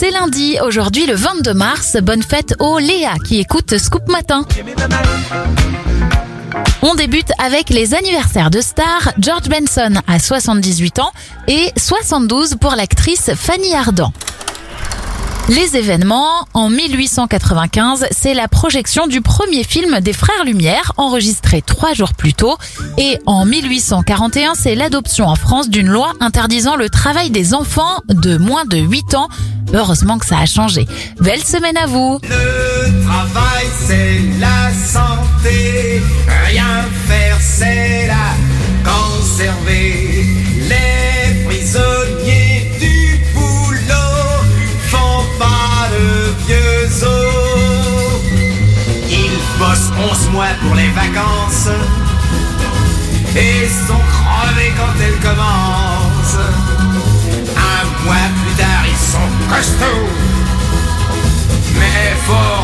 C'est lundi, aujourd'hui le 22 mars. Bonne fête aux Léa qui écoute Scoop Matin. On débute avec les anniversaires de stars. George Benson a 78 ans et 72 pour l'actrice Fanny Ardant. Les événements, en 1895, c'est la projection du premier film des Frères Lumière, enregistré trois jours plus tôt. Et en 1841, c'est l'adoption en France d'une loi interdisant le travail des enfants de moins de 8 ans. Heureusement que ça a changé. Belle semaine à vous mois pour les vacances et sont crevés quand elles commencent. Un mois plus tard, ils sont costauds. Mais faut